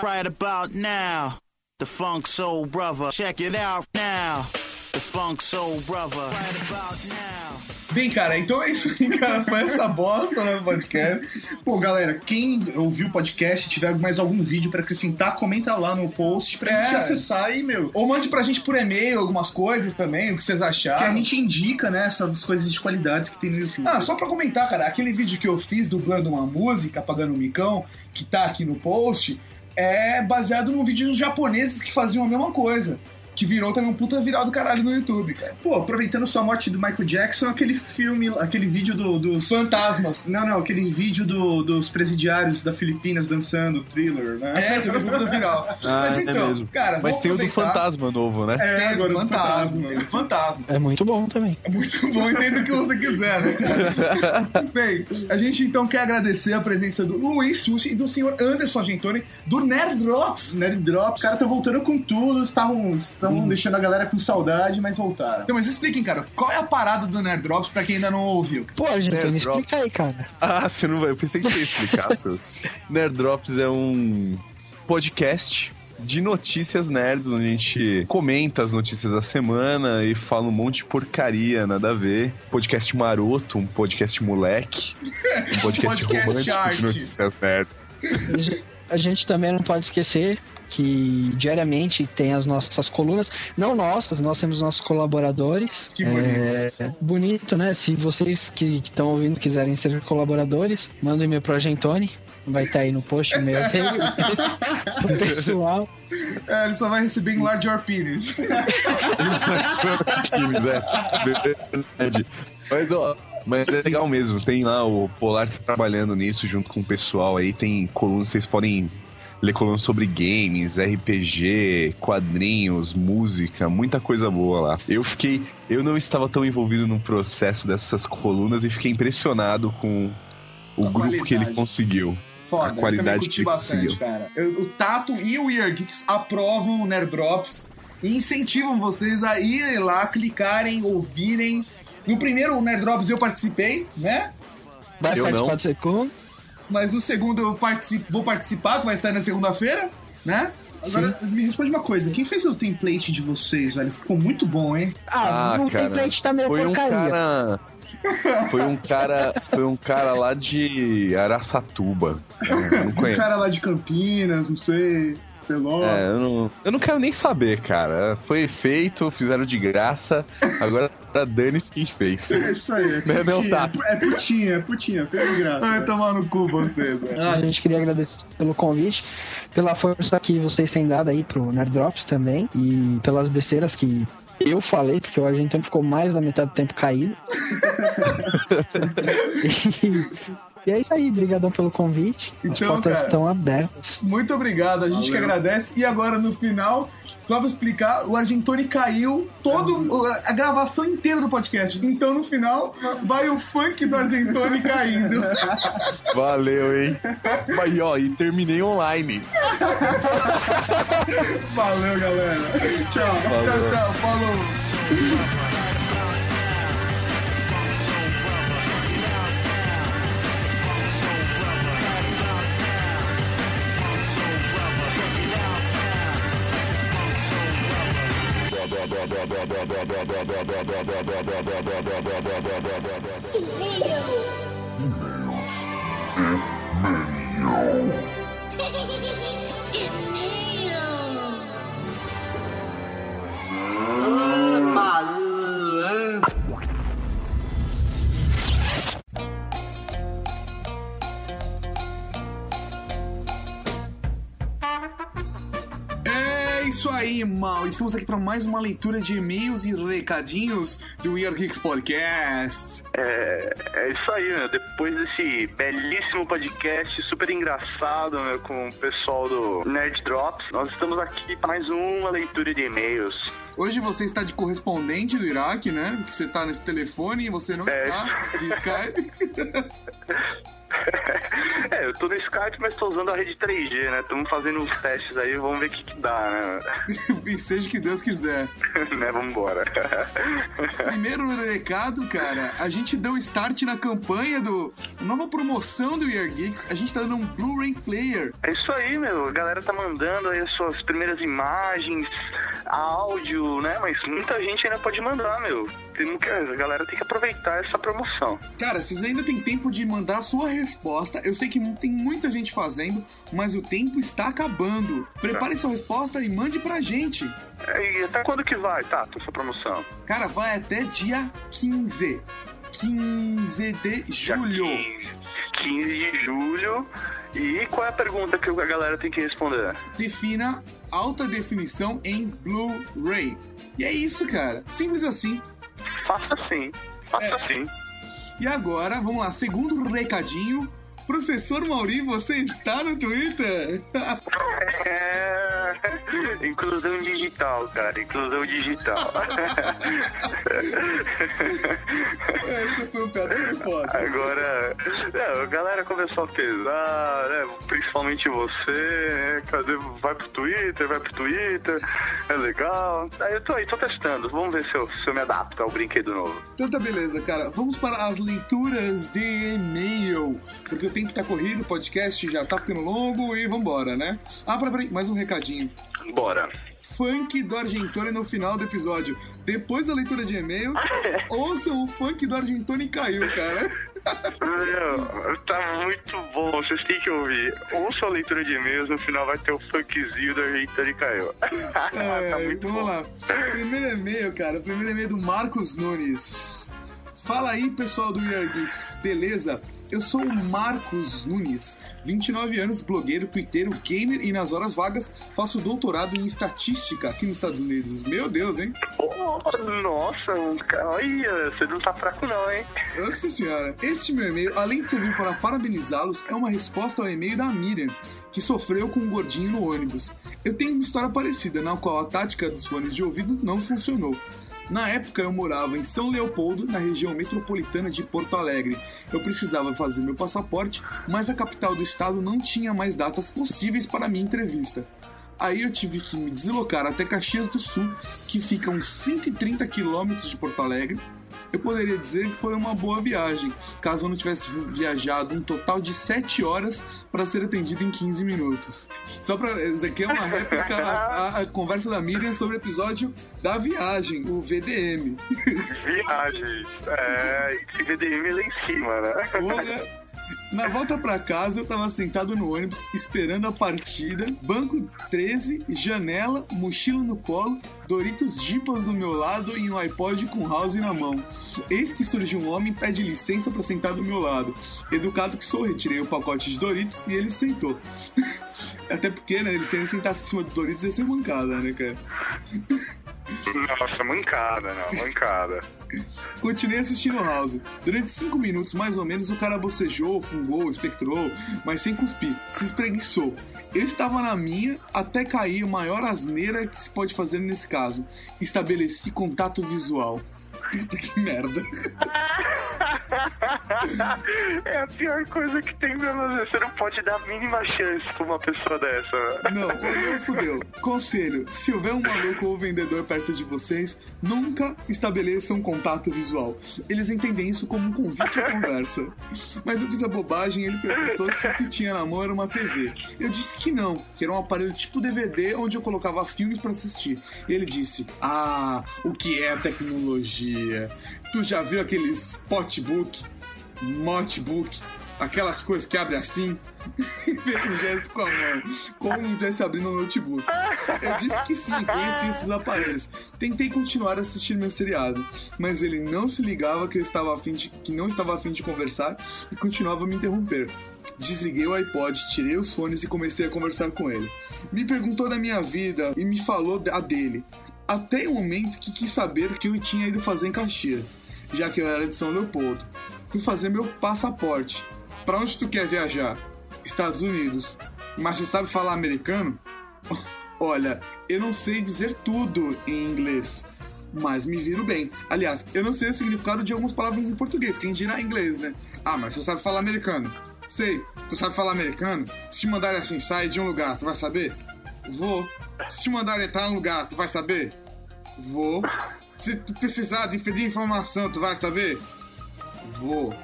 Right about now, the Funk Soul Brother. Check it out now, the Funk Soul Brother. Right about now. Bem, cara, então é isso aí, cara. Foi essa bosta né, no podcast. Pô, galera, quem ouviu o podcast e tiver mais algum vídeo pra acrescentar, comenta lá no post pra É. gente acessar e, meu. Ou mande pra gente por e-mail algumas coisas também, o que vocês Que acharam. a gente indica, né, essas coisas de qualidades que tem no YouTube. Ah, só pra comentar, cara, aquele vídeo que eu fiz dublando uma música, pagando um micão, que tá aqui no post, é baseado num vídeo dos japoneses que faziam a mesma coisa. Que virou também um puta viral do caralho no YouTube, cara. Pô, aproveitando sua morte do Michael Jackson, aquele filme, aquele vídeo do- dos. Fantasmas. Não, não, aquele vídeo do- dos presidiários da Filipinas dançando thriller, né? É, também foi puta viral. Ah, Mas é então, mesmo. cara, Mas tem o do aproveitar. fantasma novo, né? É, Tem agora o do fantasma. Tem o fantasma. É muito bom também. É muito bom, entenda o que você quiser, né, cara? Bem, a gente então quer agradecer a presença do Luiz Sushi e do senhor Anderson Gentoni, do Nerd Drops. Nerd Drop, os caras estão voltando com tudo, estavam estavam deixando a galera com saudade, mas voltaram. Então, mas expliquem, cara, qual é a parada do Nerd Drops pra quem ainda não ouviu? Pô, gente, Nerd Drop. explica aí, cara. Ah, você não vai. Eu pensei que você ia explicar, seus. Nerd Drops é um podcast de notícias nerds, onde a gente comenta as notícias da semana e fala um monte de porcaria, nada a ver. Podcast maroto, um podcast moleque, um podcast, Podcast romântico arte. de notícias nerds. A gente também não pode esquecer que diariamente tem as nossas colunas, não nossas, nós temos nossos colaboradores. Que bonito. É, bonito, né? Se vocês que estão ouvindo quiserem ser colaboradores, manda um e-mail pro Agentone. Vai estar aí no post o e-mail dele. o pessoal. É, ele só vai receber em Large Your Penis. Aquiles, é. Verdade. Mas, ó, mas é legal mesmo. Tem lá o Polar tá trabalhando nisso junto com o pessoal aí. Tem colunas, vocês podem ler colunas sobre games, RPG, quadrinhos, música, muita coisa boa lá. Eu fiquei. Eu não estava tão envolvido no processo dessas colunas e fiquei impressionado com o A grupo que ele qualidade. conseguiu. Foda, A eu qualidade que curti ele bastante, conseguiu. cara. Eu- o Tato e o Weird Geeks aprovam o Nerd Drops e incentivam vocês a irem lá, clicarem, ouvirem. No primeiro Nerd Drops eu participei, né? Eu não. Mas o segundo eu participo, vou participar, que vai sair na segunda-feira, né? Agora, me responde uma coisa, quem fez o template de vocês, velho? Ficou muito bom, hein? Ah, o template tá meio foi um porcaria. cara. Foi um cara. Foi um cara lá de Araçatuba. Um cara lá de Campinas, não sei, Peló. É, eu não, eu não quero nem saber, cara. Foi feito, fizeram de graça. Agora dane-se quem fez. É isso aí, é Não é meu putinha, é putinha, é putinha, fez de graça. Vai tomar no cu vocês, né? A gente queria agradecer pelo convite, pela força que vocês têm dado aí pro Nerd Drops também e pelas besteiras que eu falei, porque o Argentino ficou mais da metade do tempo caído. e, é isso aí, brigadão pelo convite. As Então, portas cara, estão abertas. Muito obrigado, a gente que agradece. E agora no final, só pra explicar, o Argentoni caiu todo a gravação inteira do podcast. Então no final vai o funk do Argentoni caindo. Valeu, hein? Mas, ó, e terminei online. Valeu, galera. Tchau, Falou. tchau, tchau. Falou. É isso aí, mal. Estamos aqui para mais uma leitura de e-mails e recadinhos do We Are Geeks Podcast. É, é isso aí, né? Depois desse belíssimo podcast super engraçado né, com o pessoal do Nerd Drops, nós estamos aqui para mais uma leitura de e-mails. Hoje você está de correspondente do Iraque, né? Você está nesse telefone e você não É. está de Skype. é, eu tô no Skype, mas tô usando a rede 3G, né? Estamos fazendo uns testes aí, vamos ver o que, que dá, né? e seja o que Deus quiser. né? Vambora. Primeiro recado, cara, a gente deu start na campanha do nova promoção do We Are Geeks. A gente tá dando um Blu-ray player. É isso aí, meu. A galera tá mandando aí as suas primeiras imagens, áudio, né? Mas muita gente ainda pode mandar, meu. Tem a galera tem que aproveitar essa promoção. Cara, vocês ainda têm tempo de mandar a sua resposta. Eu sei que tem muita gente fazendo, mas o tempo está acabando. Prepare sua resposta e mande pra gente. É, E até quando que vai, tá? Essa promoção? Cara, vai até dia 15. 15 de julho. 15 de julho. E qual é a pergunta que a galera tem que responder? Defina alta definição em Blu-ray. E é isso, cara. Simples assim. Faça assim. Faça assim. E agora, vamos lá, segundo recadinho. Professor Mauri, você está no Twitter? É... Inclusão digital, cara. Inclusão digital. Essa foi um foi foda. Agora, é, a galera começou a pesar, né? Principalmente você, né? Cadê? Vai pro Twitter, vai pro Twitter, é legal. Aí eu tô aí, tô testando. Vamos ver se eu, se eu me adapto ao brinquedo novo. Então tá beleza, cara. Vamos para as leituras de e-mail. Porque o tempo tá corrido, o podcast já tá ficando longo e vambora, né? Ah, peraí, mais um recadinho. Bora. Funk do Argentone no final do episódio. Depois da leitura de e-mails, ouçam o funk do Argentone caiu, cara. Meu, tá muito bom, vocês têm que ouvir. Ouça a leitura de e-mails, no final vai ter o funkzinho da Ajeitando e Caiu. É, vamos lá. Primeiro e-mail, cara. Primeiro e-mail do Marcos Nunes. Fala aí, pessoal do We Are Geeks, beleza? Eu sou o Marcos Nunes, 29 anos, blogueiro, twitteiro, gamer e nas horas vagas faço doutorado em estatística aqui nos Estados Unidos. Meu Deus, hein? Oh, nossa, olha, você não tá fraco não, hein? Nossa senhora. Este meu e-mail, além de servir para parabenizá-los, é uma resposta ao e-mail da Miriam, que sofreu com um gordinho no ônibus. Eu tenho uma história parecida, na qual a tática dos fones de ouvido não funcionou. Na época eu morava em São Leopoldo, na região metropolitana de Porto Alegre. Eu precisava fazer meu passaporte, mas a capital do estado não tinha mais datas possíveis para minha entrevista. Aí eu tive que me deslocar até Caxias do Sul, que fica a uns 130 quilômetros de Porto Alegre. Eu poderia dizer que foi uma boa viagem, caso eu não tivesse viajado um total de 7 horas para ser atendido em 15 minutos. Só para isso aqui é uma réplica à, à conversa da Miriam sobre o episódio da viagem, o VDM. Viagens. É, esse VDM lá em cima, né? Porra. Na volta pra casa, eu tava sentado no ônibus, esperando a partida, banco 13, janela, mochila no colo, Doritos Jipas do meu lado e um iPod com house na mão. Eis que surge um homem e pede licença pra sentar do meu lado. Educado que sou, retirei o pacote de Doritos e ele sentou. Até porque, né, ele se ele sentasse em cima do Doritos ia ser mancada, né, cara? Nossa, mancada, não, mancada. Continuei assistindo House. Durante cinco minutos, mais ou menos, o cara bocejou, fungou, espectrou, mas sem cuspir. Se espreguiçou. Eu estava na minha até cair o maior asneira que se pode fazer nesse caso. Estabeleci contato visual. Puta que merda. É a pior coisa que tem, meu Deus. Você não pode dar a mínima chance pra uma pessoa dessa. Não, não fudeu. Conselho: se houver um maluco ou vendedor perto de vocês, nunca estabeleçam contato visual. Eles entendem isso como um convite à conversa. Mas eu fiz a bobagem e ele perguntou se o que tinha na mão era uma TV. Eu disse que não, que era um aparelho tipo DVD onde eu colocava filmes pra assistir. E ele disse: Ah, o que é tecnologia? Tu já viu aqueles potbook, notebook, aquelas coisas que abre assim? Fez um gesto com a mão, como se estivesse abrindo um notebook. Eu disse que sim, conhecia esses aparelhos. Tentei continuar a assistir meu seriado, mas ele não se ligava que eu estava fim de, que não estava a fim de conversar e continuava a me interromper. Desliguei o iPod, tirei os fones e comecei a conversar com ele. Me perguntou da minha vida e me falou a dele. Até o momento que quis saber o que eu tinha ido fazer em Caxias, já que eu era de São Leopoldo. Fui fazer meu passaporte. Pra onde tu quer viajar? Estados Unidos. Mas tu sabe falar americano? Olha, eu não sei dizer tudo em inglês, mas me viro bem. Aliás, eu não sei o significado de algumas palavras em português, quem dirá em inglês, né? Ah, mas tu sabe falar americano? Sei. Tu sabe falar americano? Se te mandarem assim, sai de um lugar, tu vai saber? Vou. Se te mandarem entrar num lugar, tu vai saber? Vou. Se tu precisar de informação, tu vai saber? Vou.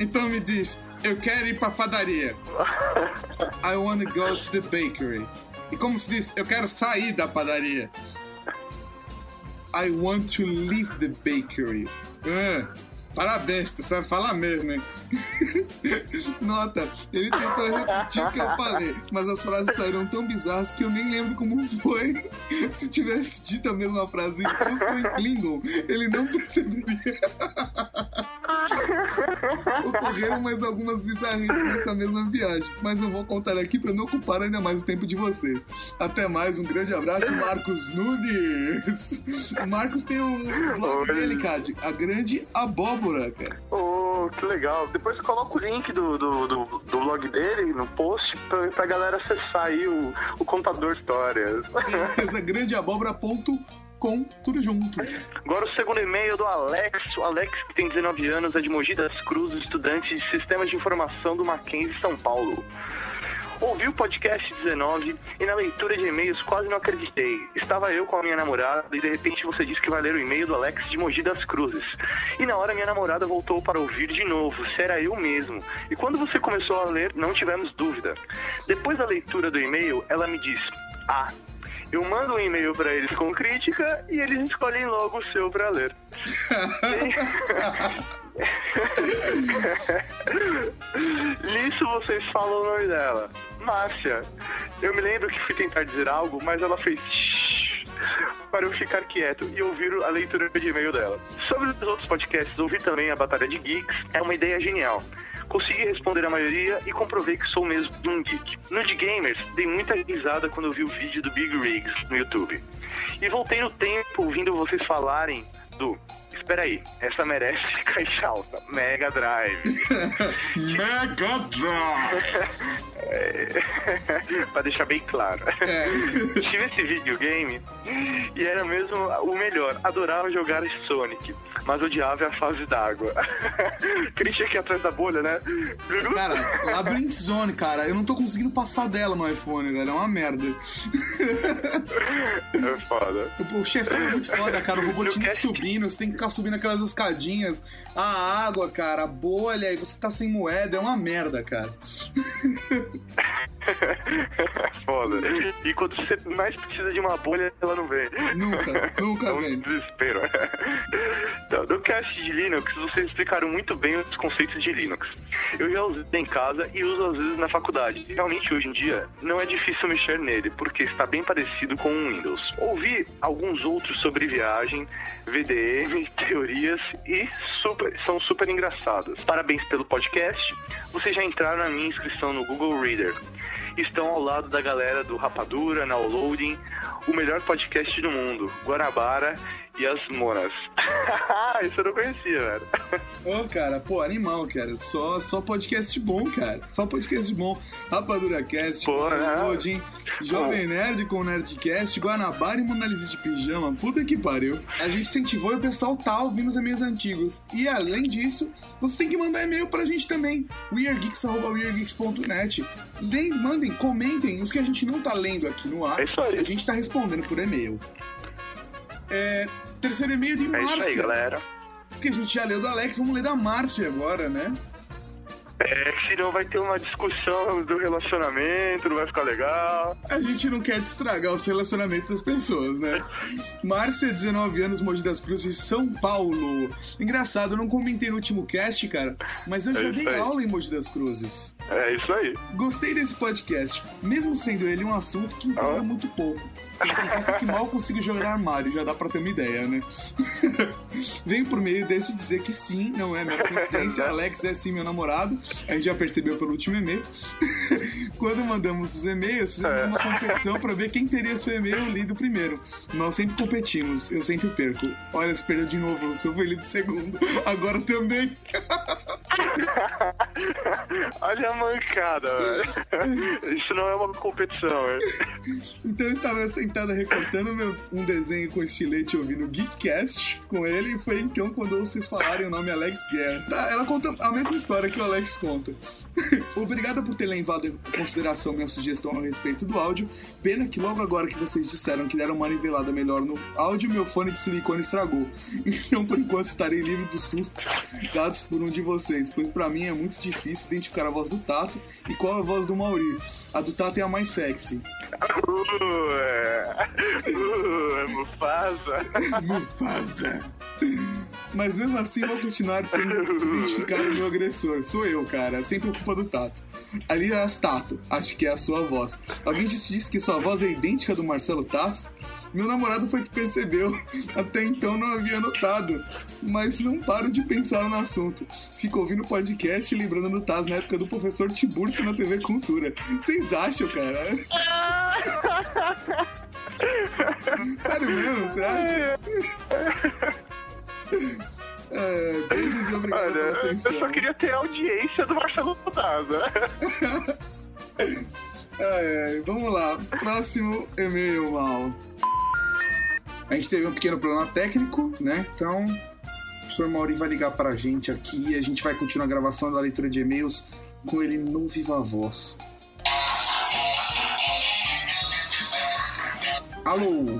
Então me diz, eu quero ir pra padaria. I wanna go to the bakery. E como se diz, eu quero sair da padaria. I want to leave the bakery. Ah, parabéns, tu sabe falar mesmo, hein? Nota, ele tentou repetir o que eu falei, mas as frases saíram tão bizarras que eu nem lembro como foi. Se tivesse dito a mesma frase em russo ou em Klingon, ele não perceberia. Ocorreram mais algumas bizarrices nessa mesma viagem, mas não vou contar aqui para não ocupar ainda mais o tempo de vocês. Até mais, um grande abraço, Marcos Nunes. O Marcos tem o blog dele, cara, a grande abóbora, cara. Oh, que legal. Depois coloca o link do, do, do, do blog dele no post pra, pra galera acessar aí o, o contador de histórias. Essa grande abóbora.com, tudo junto. Agora o segundo e-mail do Alex. O Alex, que tem 19 anos, é de Mogi das Cruzes, estudante de Sistemas de Informação do Mackenzie, São Paulo. Ouvi o podcast 19 e na leitura de e-mails quase não acreditei. Estava eu com a minha namorada e de repente você disse que vai ler o e-mail do Alex de Mogi das Cruzes. E na hora minha namorada voltou para ouvir de novo se era eu mesmo. E quando você começou a ler, não tivemos dúvida. Depois da leitura do e-mail, ela me disse: Ah, eu mando um e-mail para eles com crítica e eles escolhem logo o seu para ler. Nisso vocês falam o nome dela. Márcia. Eu me lembro que fui tentar dizer algo, mas ela fez para eu ficar quieto e ouvir a leitura de e-mail dela. Sobre os outros podcasts, ouvir também a Batalha de Geeks é uma ideia genial. Consegui responder a maioria e comprovei que sou mesmo um geek. No de Gamers, dei muita risada quando vi o vídeo do Big Rigs no YouTube. E voltei no tempo ouvindo vocês falarem do. Espera aí, essa merece caixa alta. Mega Drive. Mega Drive! É, pra deixar bem claro. Tive esse videogame e era mesmo o melhor. Adorava jogar Sonic, mas odiava a fase d'água. Christian aqui atrás da bolha, né? Cara, Labyrinth Zone, cara, eu não tô conseguindo passar dela no iPhone, velho. É uma merda. Foda. O, chefão é muito foda, cara. O robô tinha que subindo, você tem que ficar subindo aquelas escadinhas. A água, cara, a bolha, e você tá sem moeda. É uma merda, cara. Foda. E quando você mais precisa de uma bolha, ela não vem. Nunca, nunca é um vem. desespero. Então, no cast de Linux, vocês explicaram muito bem os conceitos de Linux. Eu já usei em casa e uso às vezes na faculdade. Realmente, hoje em dia, não é difícil mexer nele, porque está bem parecido com o Windows. Ouvi alguns outros sobre viagem, VDM, teorias e super- são super engraçados. Parabéns pelo podcast. Vocês já entraram na minha inscrição no Google Reader. estão ao lado da galera do Rapadura, Downloading, o melhor podcast do mundo, Guanabara e as Monas. Isso eu não conhecia, velho. Ô, cara, pô, animal, cara. Só, só podcast bom, cara. Só podcast bom. Rapadura Cast, Pô, né? Odin, Jovem Nerd com Nerdcast, Guanabara e Mona Lisa de Pijama. Puta que pariu. A gente incentivou e o pessoal tá ouvindo os e-mails antigos. E além disso, você tem que mandar e-mail pra gente também. weirdgeeks.weirdgeeks.net Mandem, comentem os que a gente não tá lendo aqui no ar. É isso aí. A gente tá respondendo por e-mail. É, terceiro e-mail de É Márcia. isso aí, galera. Que a gente já leu do Alex, vamos ler da Márcia agora, né? É, senão vai ter uma discussão do relacionamento, não vai ficar legal. A gente não quer estragar os relacionamentos das pessoas, né? Márcia, 19 anos, Mogi das Cruzes, São Paulo. Engraçado, eu não comentei no último cast, cara, mas eu É já dei aí. aula em Mogi das Cruzes. É isso aí. Gostei desse podcast, mesmo sendo ele um assunto que importa Ah. muito pouco. Vista que mal consigo jogar armário, já dá pra ter uma ideia, né? Venho por meio desse dizer que sim, não é mera coincidência, Alex é sim meu namorado, a gente já percebeu pelo último e-mail. Quando mandamos os e-mails, fizemos É. uma competição pra ver quem teria seu e-mail lido primeiro. Nós sempre competimos, eu sempre perco. Olha, você perdeu de novo, o seu foi lido segundo. Agora também. Olha a mancada, velho. Isso não é uma competição, velho. Então eu estava sentada recortando meu- um desenho com estilete ouvindo Geekcast com ele e foi então quando vocês falarem o nome Alex Guerra. Tá, ela conta a mesma história que o Alex conta. Obrigada por ter levado em consideração minha sugestão a respeito do áudio. Pena que logo agora que vocês disseram que deram uma nivelada melhor no áudio, meu fone de silicone estragou. Então por enquanto estarei livre dos sustos dados por um de vocês, pois pra mim é muito difícil identificar a voz do Tato e qual é a voz do Mauri. A do Tato é a mais sexy. Uh. Uh, Mufasa. Mufasa. Mas mesmo assim vou continuar tendo que identificar o meu agressor. Sou eu, cara. Sempre culpa do Tato. Aliás, Tato, acho que é a sua voz. Alguém te disse que sua voz é idêntica do Marcelo Taz? Meu namorado foi que percebeu. Até então não havia notado. Mas não paro de pensar no assunto. Fico ouvindo podcast e lembrando do Taz na época do professor Tiburcio na TV Cultura. Vocês acham, cara? Sério mesmo? Você acha? É, beijos e obrigado Olha, pela eu atenção. só queria ter a audiência do Marcelo Daza. É, vamos lá. Próximo e-mail, Mal. A gente teve um pequeno problema técnico, né? Então, o professor Mauri vai ligar pra gente aqui e a gente vai continuar a gravação da leitura de e-mails com ele no Viva Voz. Alô?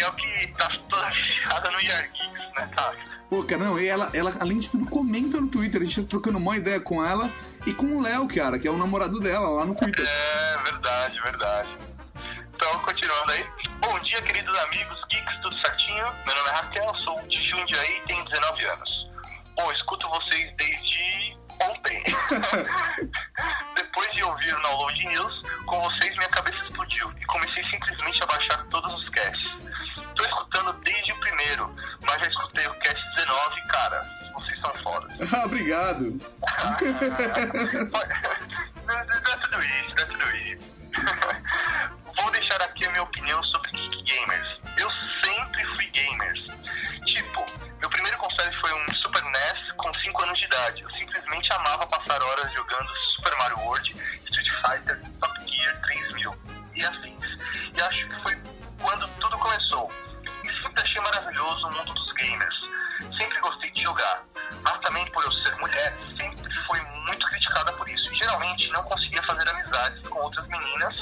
Que é o que tá toda viciada no Yargeeks, né, tá? Pô, cara, não, e ela, ela, além de tudo, comenta no Twitter. A gente tá trocando uma ideia com ela e com o Léo, cara, que é o namorado dela lá no Twitter. É, verdade, verdade. Então, continuando aí. Bom dia, queridos amigos, geeks, tudo certinho? Meu nome é Raquel, sou de Jundiaí e tenho 19 anos. Bom, escuto vocês desde ontem. Depois de ouvir o Download News, com vocês minha cabeça explodiu e comecei simplesmente a baixar todos os casts. Tô escutando desde o primeiro, mas já escutei o cast 19 cara, vocês são fodas. Ah, obrigado. Não é tudo isso, não é tudo isso. Vou deixar aqui a minha opinião sobre Geek Gamers. Eu sempre fui gamers. Tipo, meu primeiro console foi um Super NES com 5 anos de idade. Eu simplesmente amava passar horas jogando Super Mario World, Street Fighter, Top Gear 3000 e afins. E acho que foi quando tudo começou. E sempre achei maravilhoso o mundo dos gamers. Sempre gostei de jogar. Mas também por eu ser mulher, sempre fui muito criticada por isso. Geralmente não conseguia fazer amizades com outras meninas,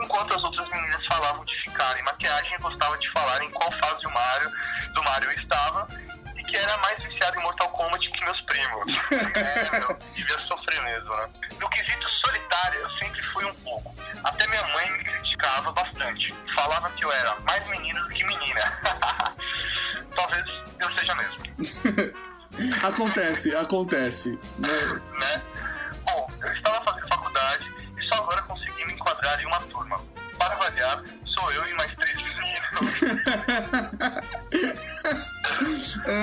enquanto as outras meninas falavam de ficar em maquiagem e gostavam de falar em qual fase do Mario, do Mario eu estava, e que era mais viciado em Mortal Kombat que meus primos. é, meu, devia sofrer mesmo, né? No quesito solitário, eu sempre fui um pouco. Até minha mãe me criticava bastante. Falava que eu era mais menino do que menina. Talvez eu seja mesmo. Acontece, acontece. Né?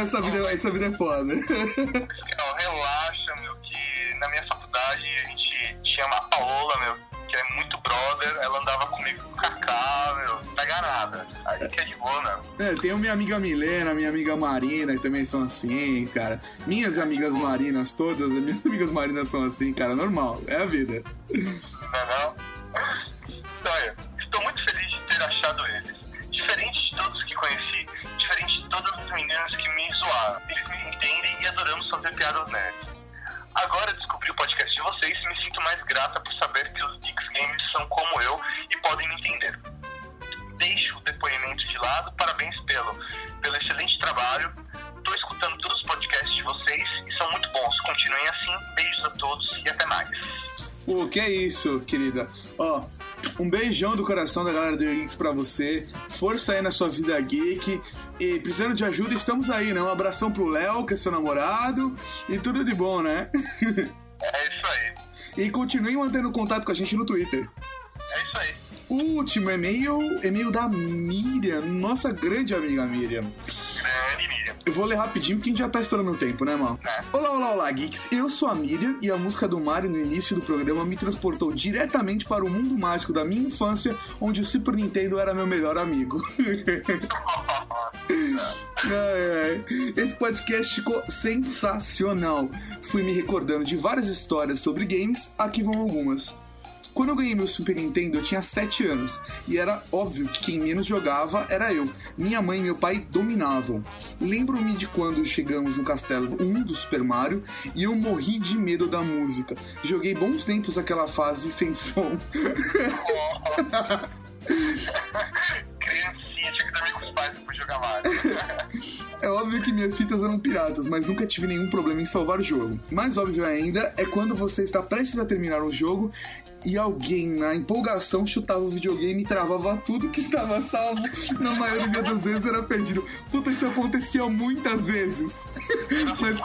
essa vida, é, essa vida é foda. Não, relaxa, meu, que na minha faculdade a gente tinha uma Paola, meu, que é muito brother, ela andava comigo com o Kaká, meu, tá nada. Aí que é de boa, meu. É, tem minha amiga Milena, minha amiga Marina, que também são assim, cara. Minhas amigas marinas todas, minhas amigas marinas são assim, cara, normal, é a vida. Querida. Ó, um beijão do coração da galera do Geeks pra você. Força aí na sua vida geek. E precisando de ajuda, estamos aí, né? Um abração pro Léo, que é seu namorado. E tudo de bom, né? É isso aí. E continue mantendo contato com a gente no Twitter. É isso aí. O último e-mail, e-mail da Miriam, nossa grande amiga Miriam. Eu vou ler rapidinho porque a gente já tá estourando o tempo, né, mal? Olá, olá, olá, geeks. Eu sou a Miriam e a música do Mario no início do programa me transportou diretamente para o mundo mágico da minha infância, onde o Super Nintendo era meu melhor amigo. Ai, ai. Esse podcast ficou sensacional. Fui me recordando de várias histórias sobre games, aqui vão algumas. Quando eu ganhei meu Super Nintendo, eu tinha 7 anos, e era óbvio que quem menos jogava era eu. Minha mãe e meu pai dominavam. Lembro-me de quando chegamos no castelo 1 do Super Mario e eu morri de medo da música. Joguei bons tempos aquela fase sem som. Criancinha, tinha que dormir com os pais pra jogar Mario. É óbvio que minhas fitas eram piratas, mas nunca tive nenhum problema em salvar o jogo. Mais óbvio ainda é quando você está prestes a terminar o jogo e alguém, na empolgação, chutava o videogame e travava tudo que estava salvo. Na maioria das vezes era perdido. Puta, isso acontecia muitas vezes. Mas...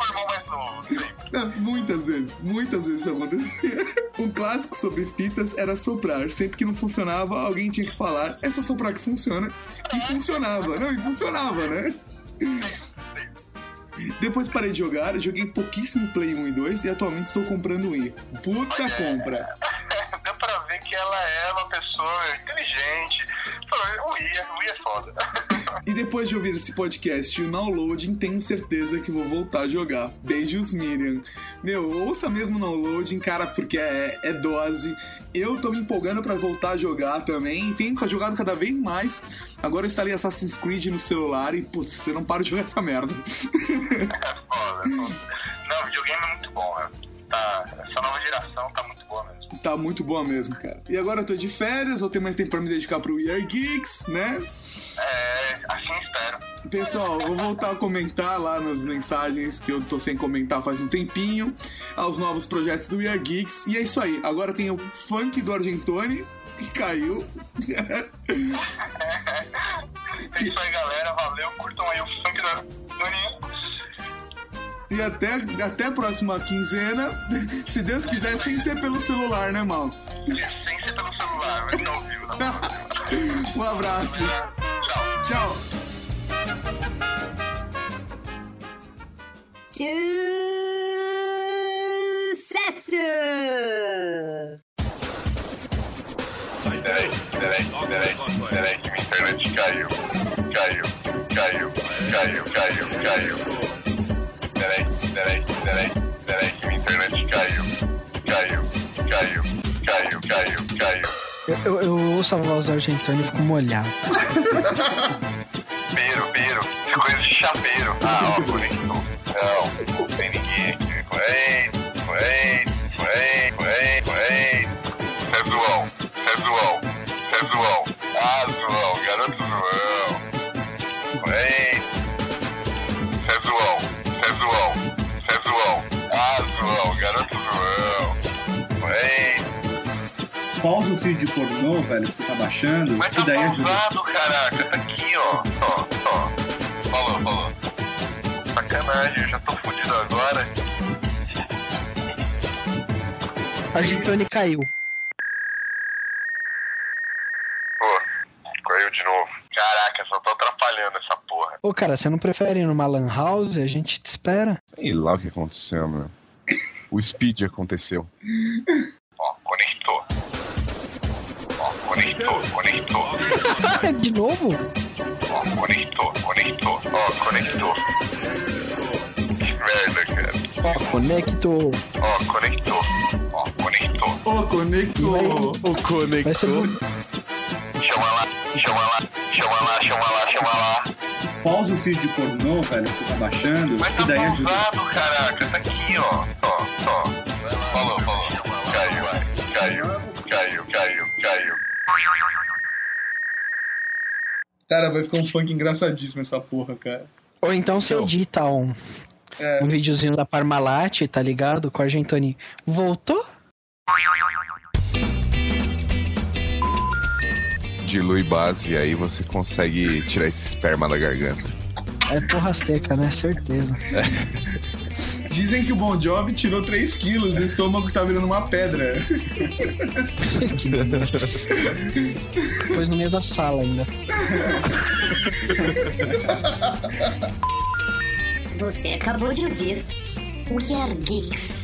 Não, muitas vezes, muitas vezes isso acontecia. Um clássico sobre fitas era soprar. Sempre que não funcionava, alguém tinha que falar: é só soprar que funciona. E funcionava. Não, e funcionava, né? Depois parei de jogar, joguei pouquíssimo Play 1 e 2 e atualmente estou comprando um Wii. Puta compra! Deu pra ver que ela é uma pessoa inteligente. O Wii, o Wii é foda. E depois de ouvir esse podcast e o downloading, tenho certeza que vou voltar a jogar. Beijos, Miriam. Meu, ouça mesmo o downloading, cara, porque é, é dose. Eu tô me empolgando pra voltar a jogar também. Tenho jogado cada vez mais. Agora eu instalei Assassin's Creed no celular e, putz, você não para de jogar essa merda. É foda, é foda. Não, videogame é muito bom, né? Tá, essa nova geração tá muito. Tá muito boa mesmo, cara. E agora eu tô de férias, vou ter mais tempo pra me dedicar pro We Are Geeks, né? É, assim espero. Pessoal, vou voltar a comentar lá nas mensagens que eu tô sem comentar faz um tempinho, aos novos projetos do We Are Geeks. E é isso aí. Agora tem o funk do Argentone, que caiu. É isso aí, galera. Valeu. Curtam aí o funk da Doninho. E até, até a próxima quinzena, se Deus quiser, sem ser pelo celular, né, mal? Sem ser pelo celular, vai ficar ao vivo. Tá um abraço. Tchau. Tchau. Sucesso! Peraí, peraí, peraí, peraí, que minha internet caiu. Caiu, caiu, caiu, caiu, caiu. Peraí, peraí, peraí, peraí, que minha internet caiu. Caiu, caiu, caiu, caiu, caiu. Eu, eu, eu ouço a voz do Argentino e fico molhado. Piro, piro, que coisa de chapeiro. Ah, ó, conectou. Não, não tem ninguém aqui. Ei, ei, ei, ei, ei. Cê é Pausa o feed de pornô, velho, que você tá baixando, mas tá daí ajuda. pausado, caraca. Tá aqui, ó. Ó, ó. Falou, falou. Sacanagem, eu já tô fudido agora. Argentone caiu. Pô, caiu de novo. Caraca, só tô atrapalhando essa porra. Ô, cara, você não prefere ir numa lan house? A gente te espera. Sei lá o que aconteceu, meu. O speed aconteceu. Conectou. Ó, conectou, conectou. De novo? Ó, conectou, conectou. Ó, conectou. Que merda, cara. Ó, conectou. Ó, conectou. Ó, conectou. Ô, conectou. O conector. Vai ser bonito. Chama lá, chama lá, chama lá, chama lá, chama lá. Pausa o feed de pornô, velho, que você tá baixando, Mas e tá daí ajuda. pausado, caraca. Tá aqui, ó. Ó, ó. Falou, falou. Caiu, caiu, caiu, Cara, vai ficar um funk engraçadíssimo essa porra, cara. Ou então você edita um, É. um videozinho da Parmalat, tá ligado? Com a Argentoni. Voltou? Dilui base, aí você consegue tirar esse esperma da garganta. É porra seca, né? Certeza. Dizem que o Bon Jovi tirou 3 quilos do estômago que tá virando uma pedra. Depois no meio da sala ainda. Você acabou de ouvir We Are Geeks.